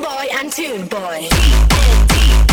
boy and tune boy. TNT.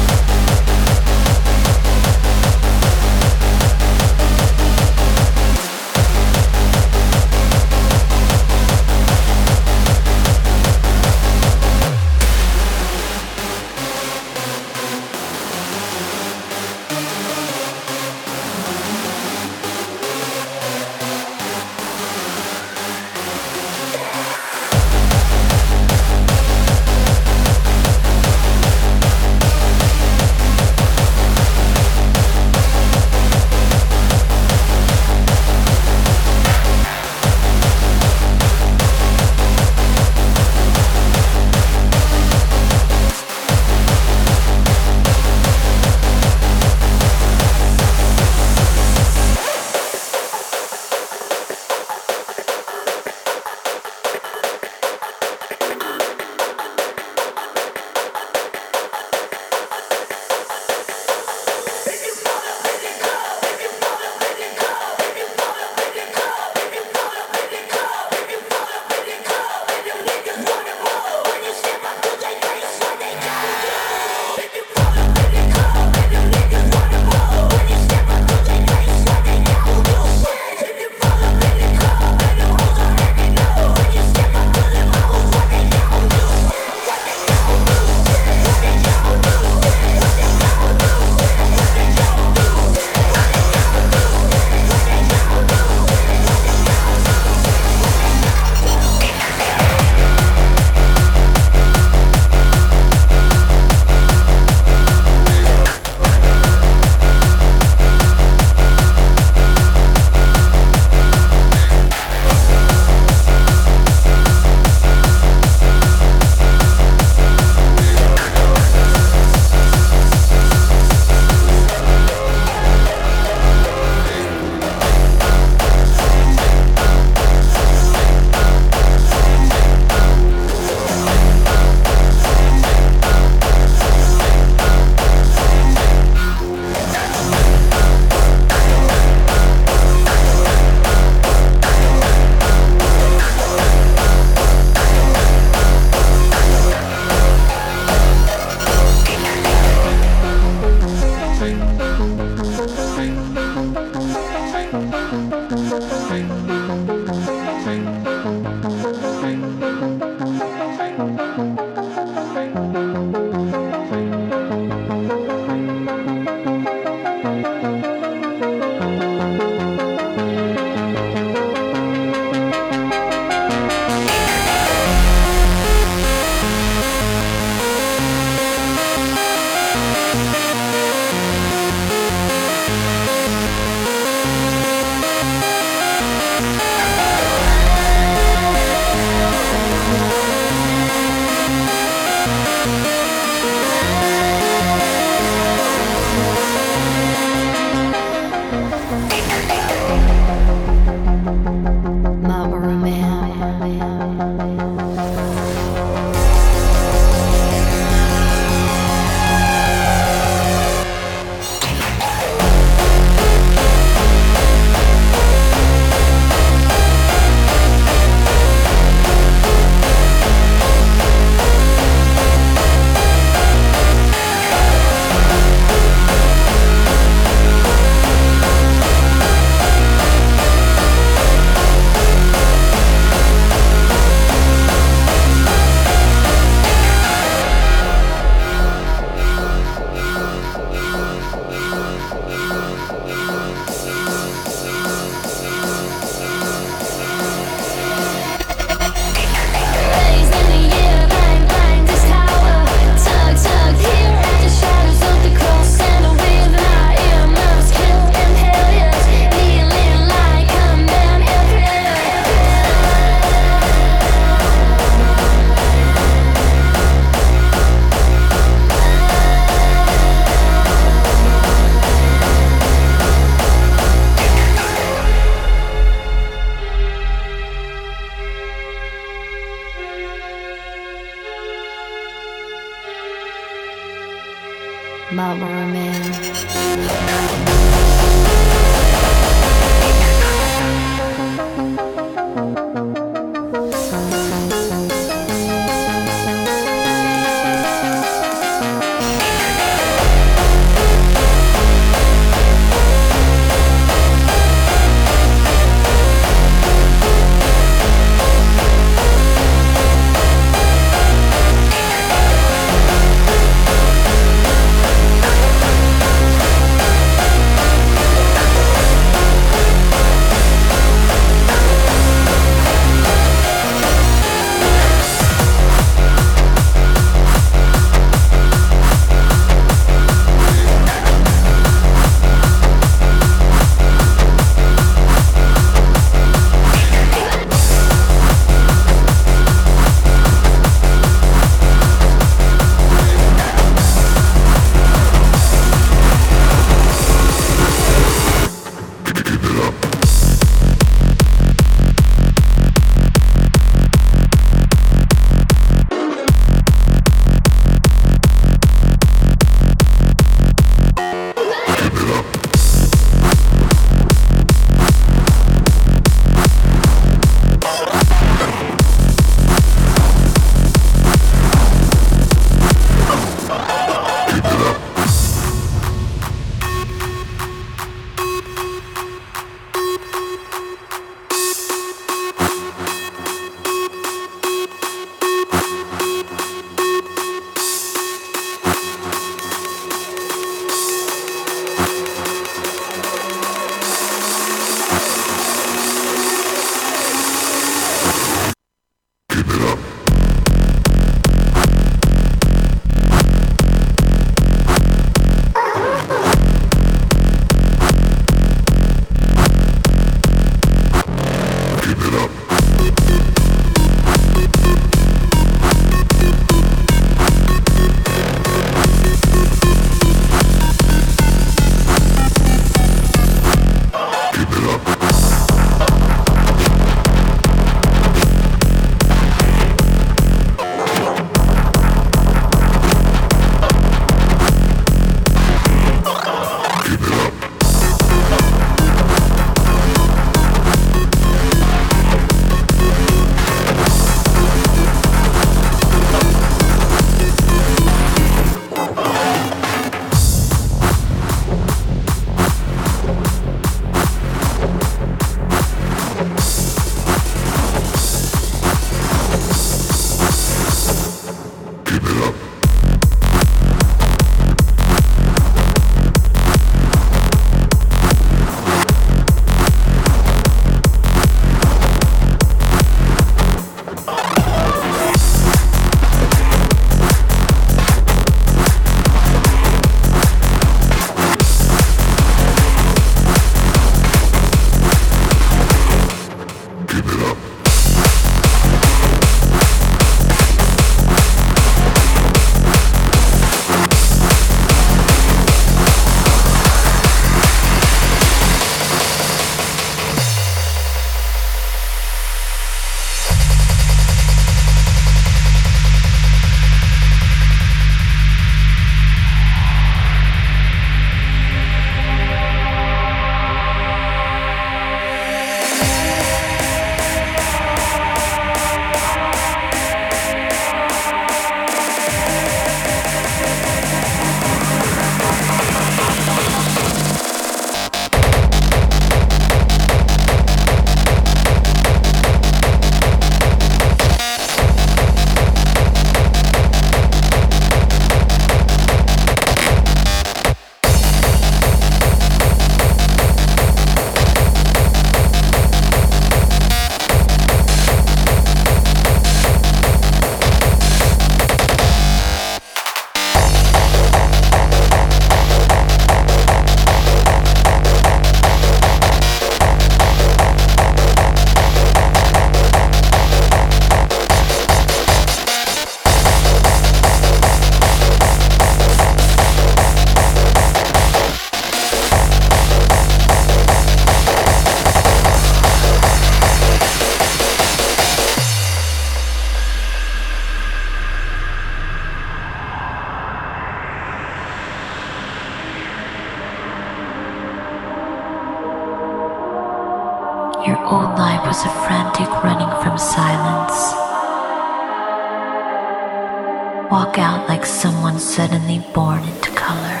Walk out like someone suddenly born into color.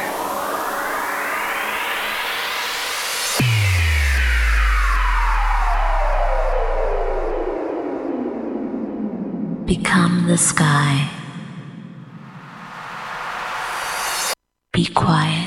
Become the sky. Be quiet.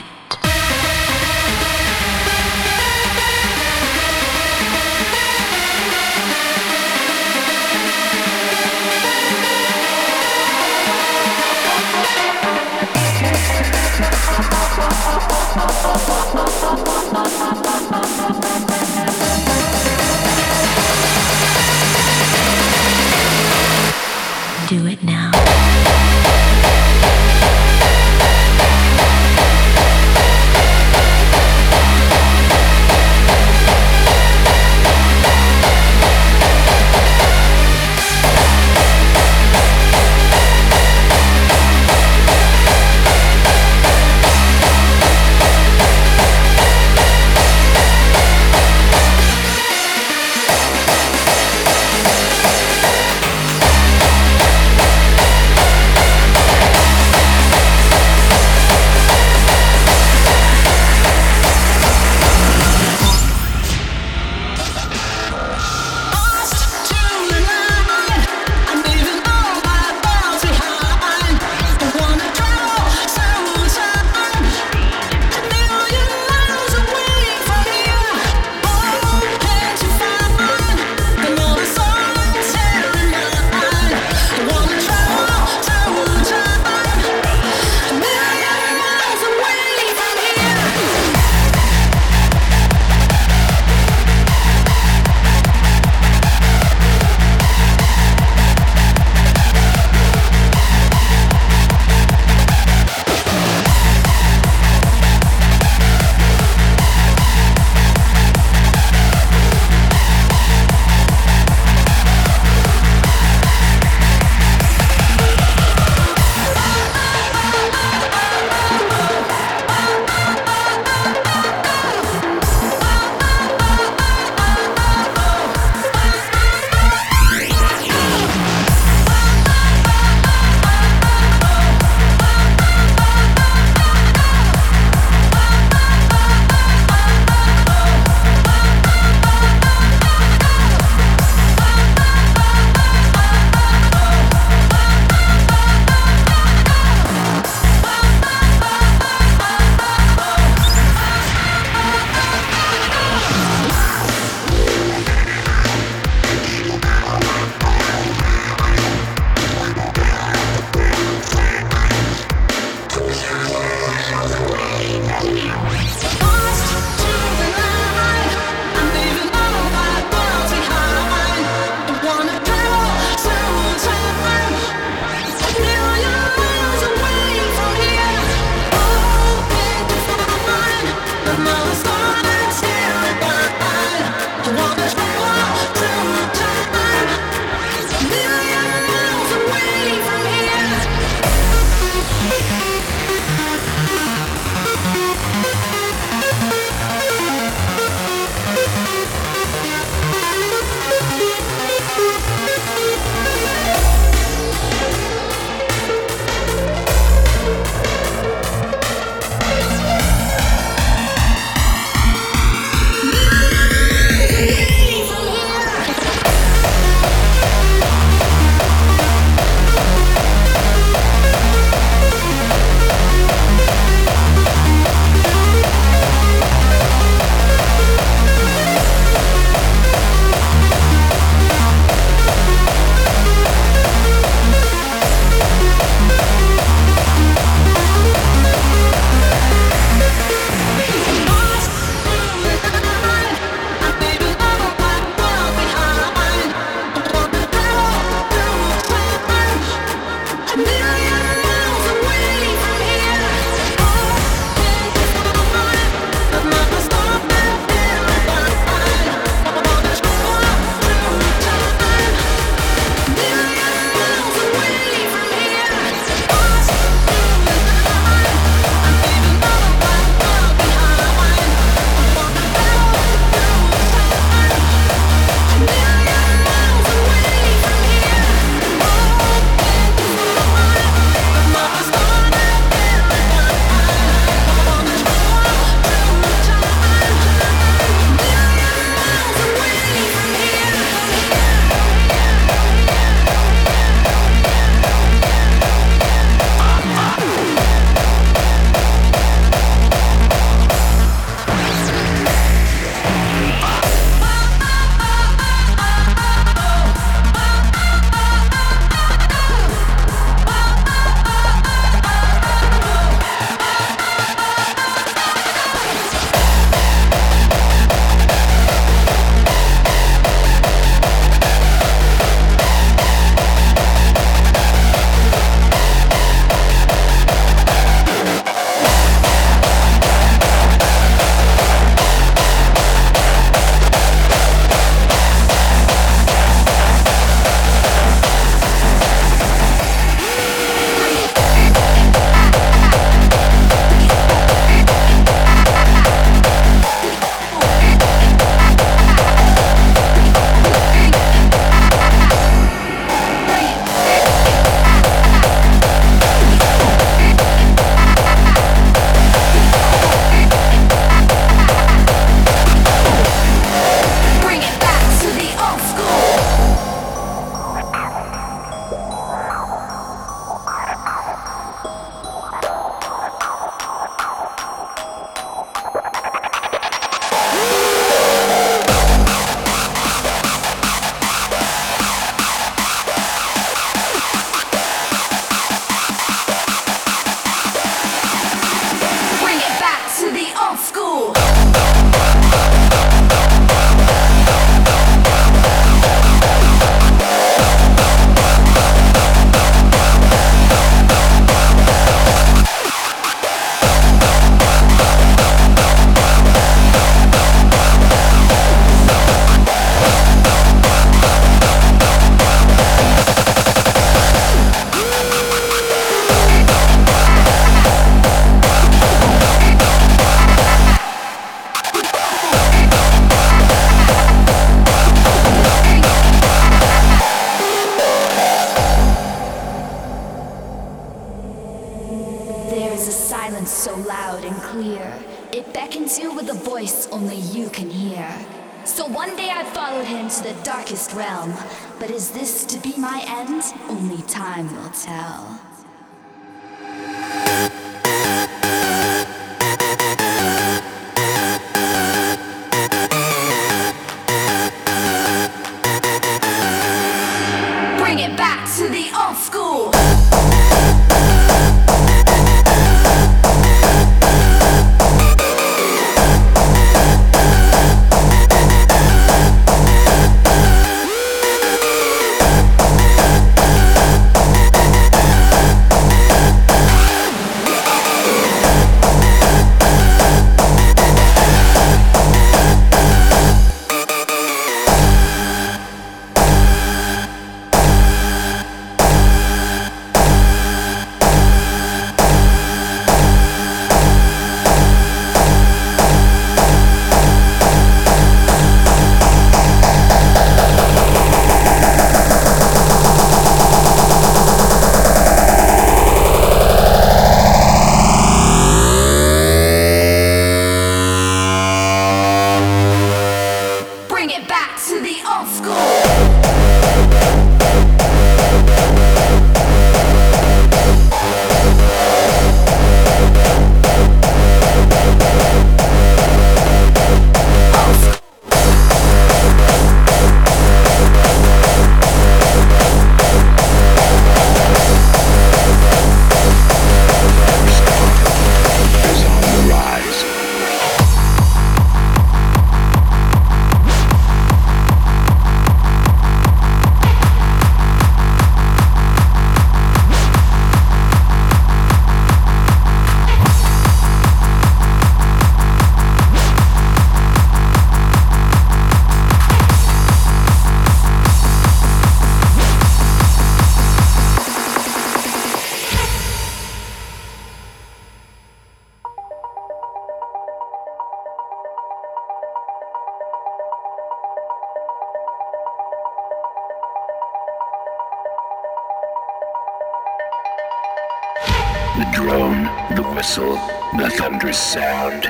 The drone, the whistle, the thunderous sound.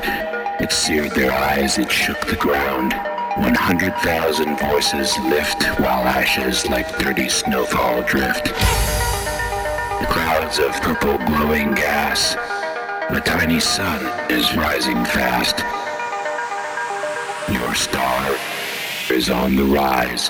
It seared their eyes, it shook the ground. 100,000 voices lift while ashes like dirty snowfall drift. The clouds of purple glowing gas. The tiny sun is rising fast. Your star is on the rise.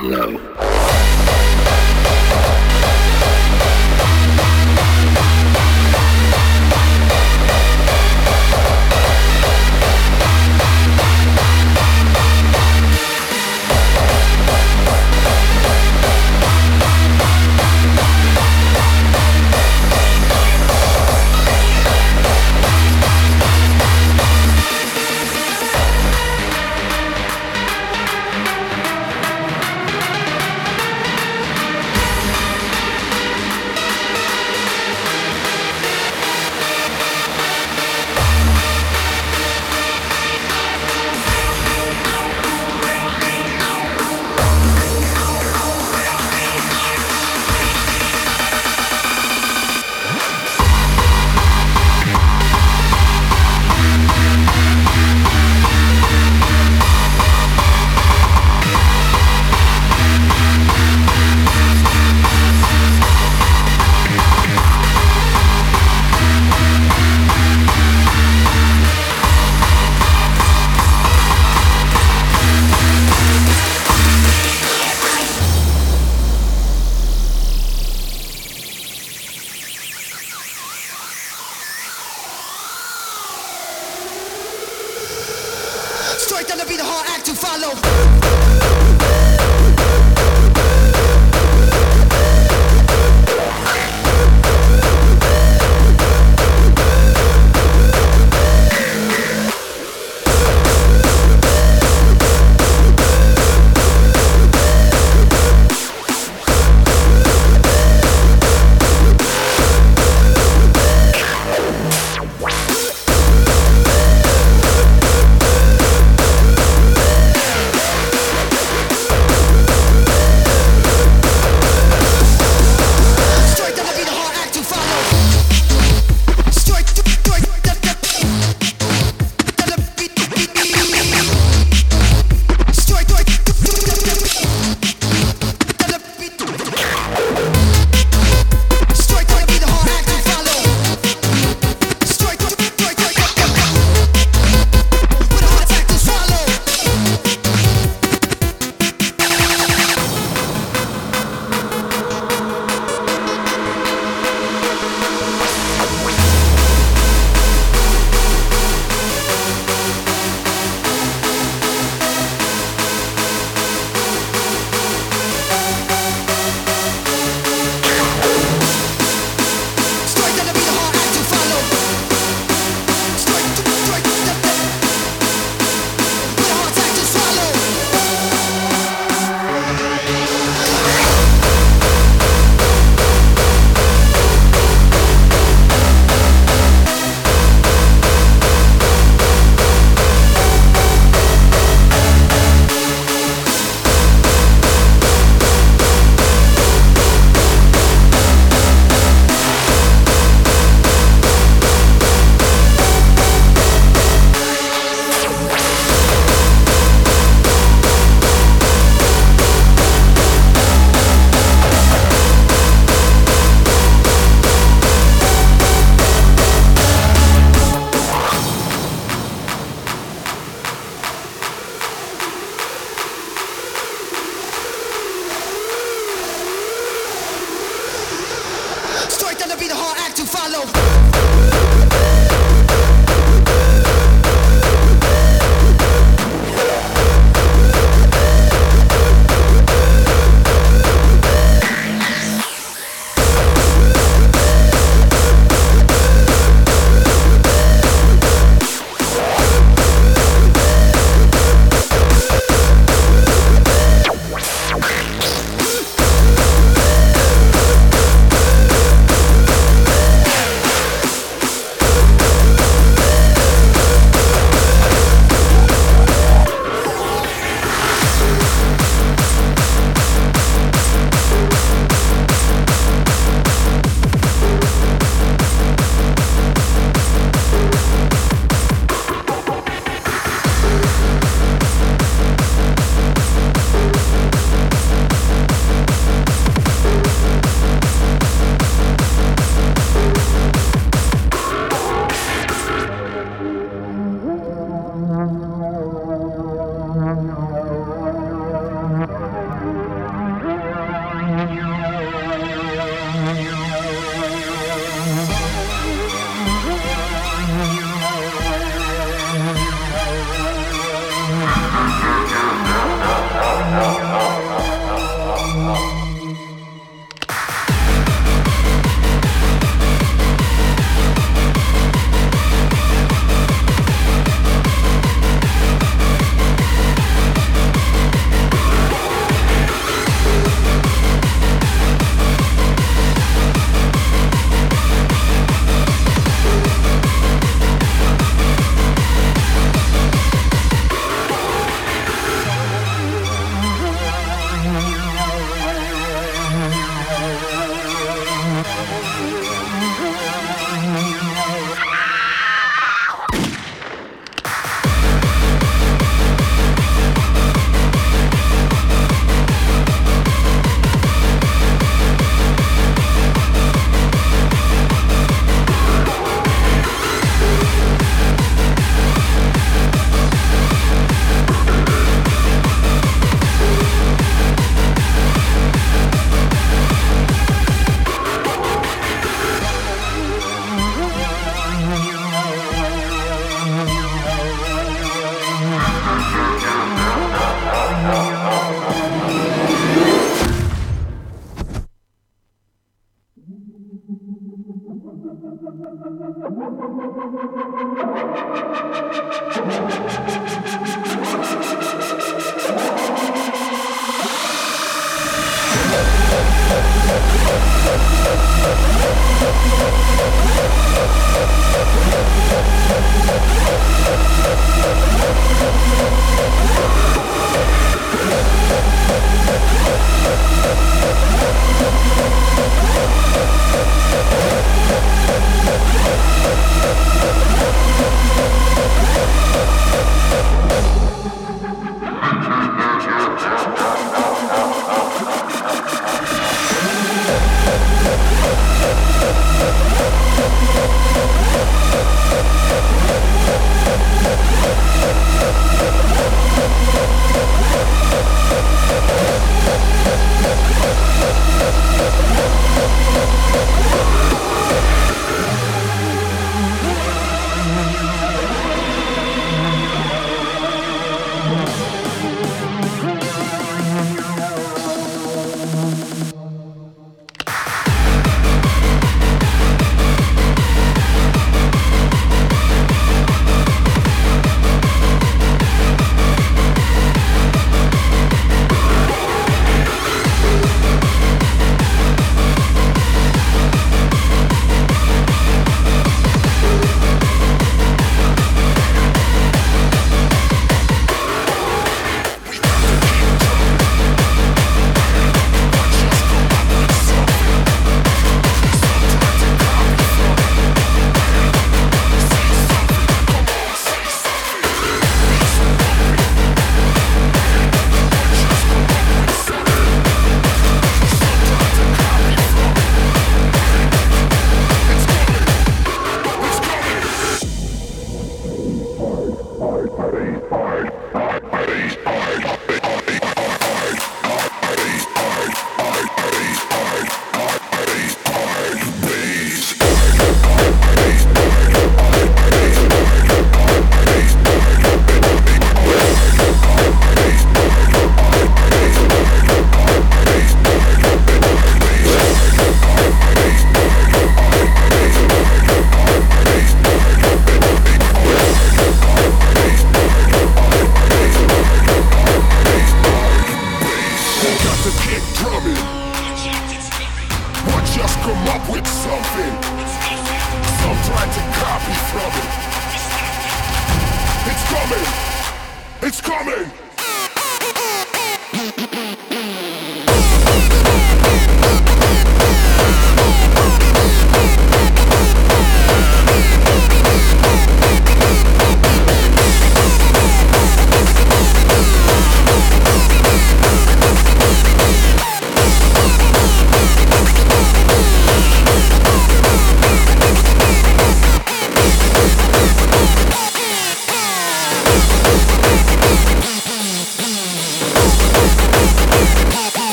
Fire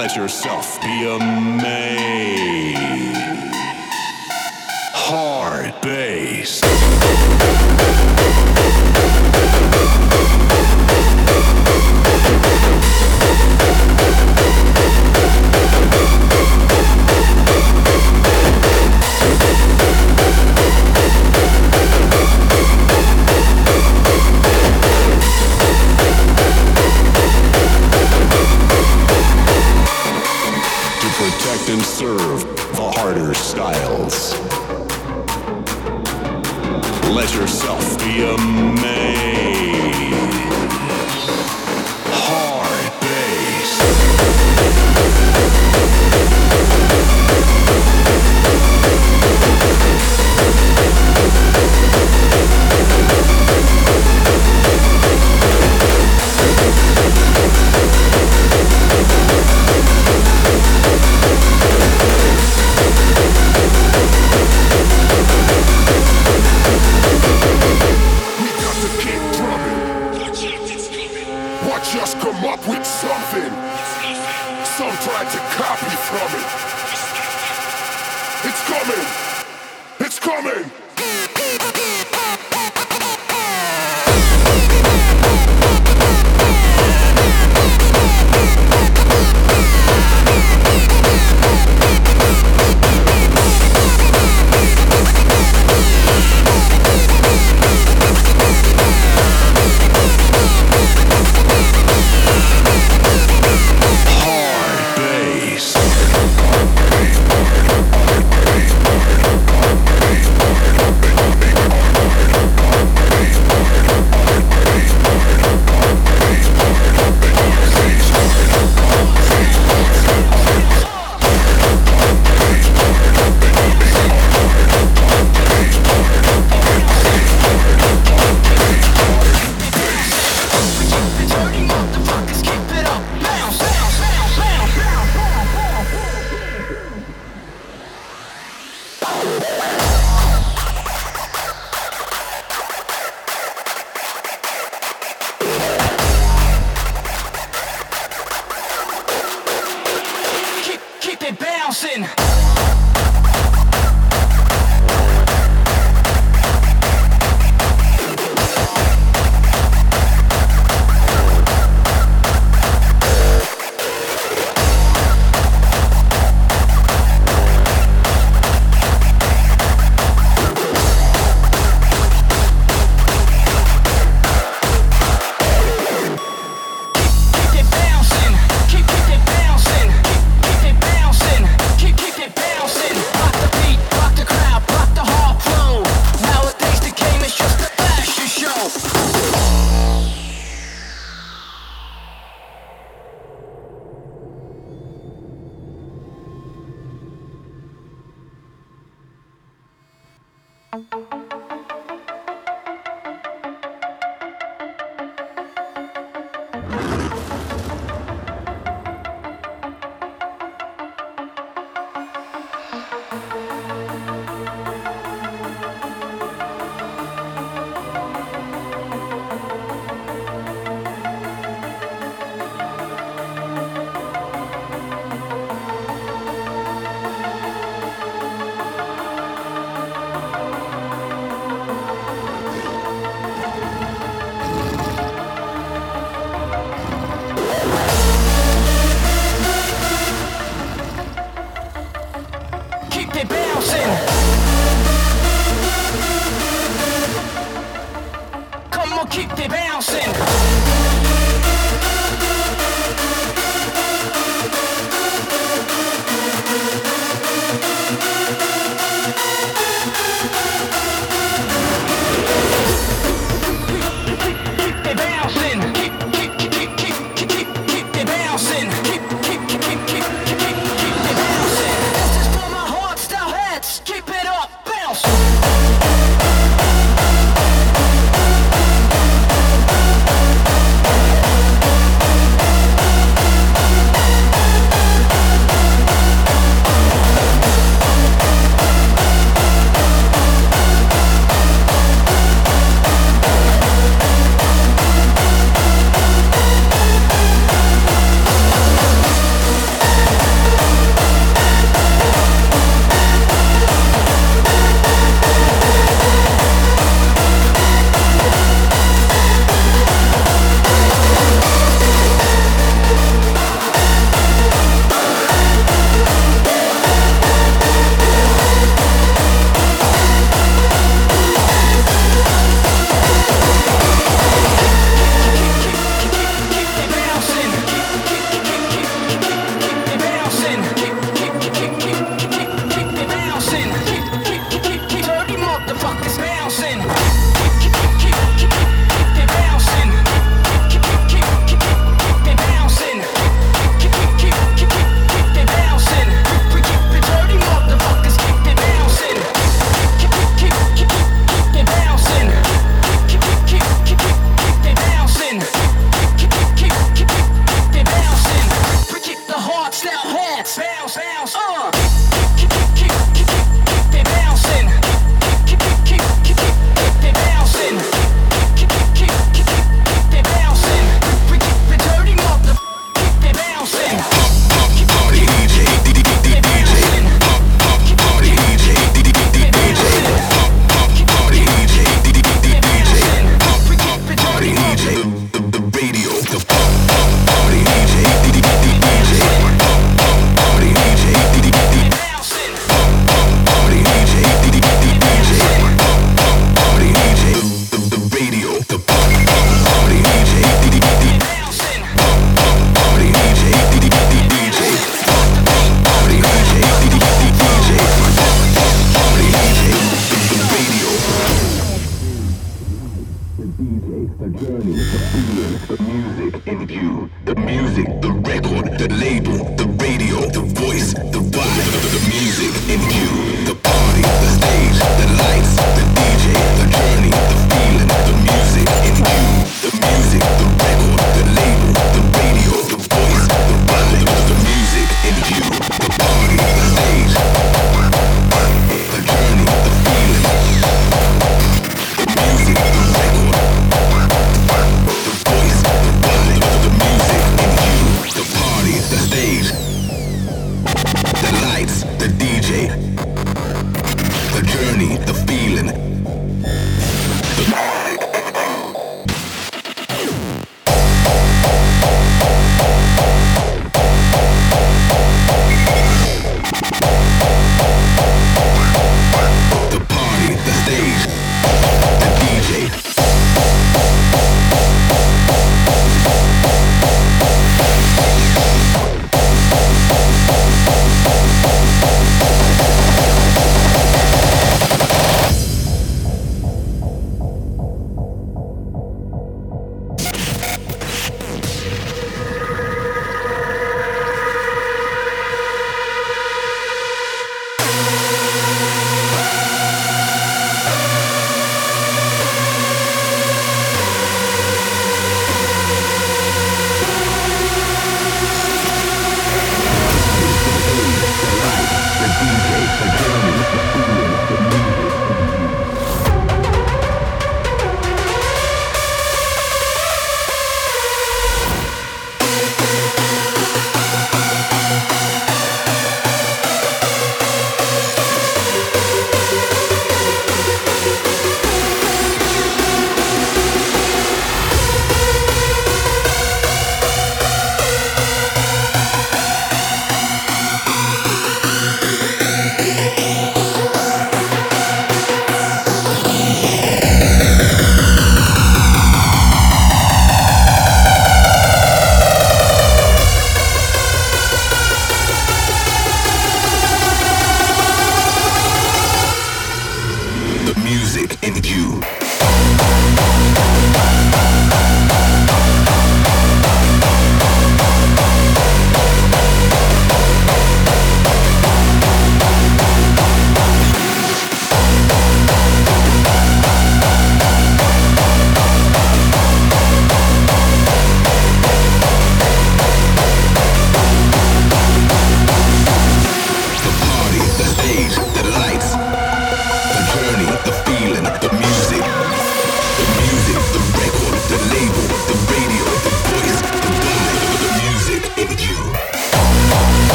Let yourself be amazed.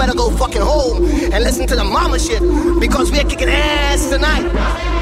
better go fucking home and listen to the mama shit because we're kicking ass tonight.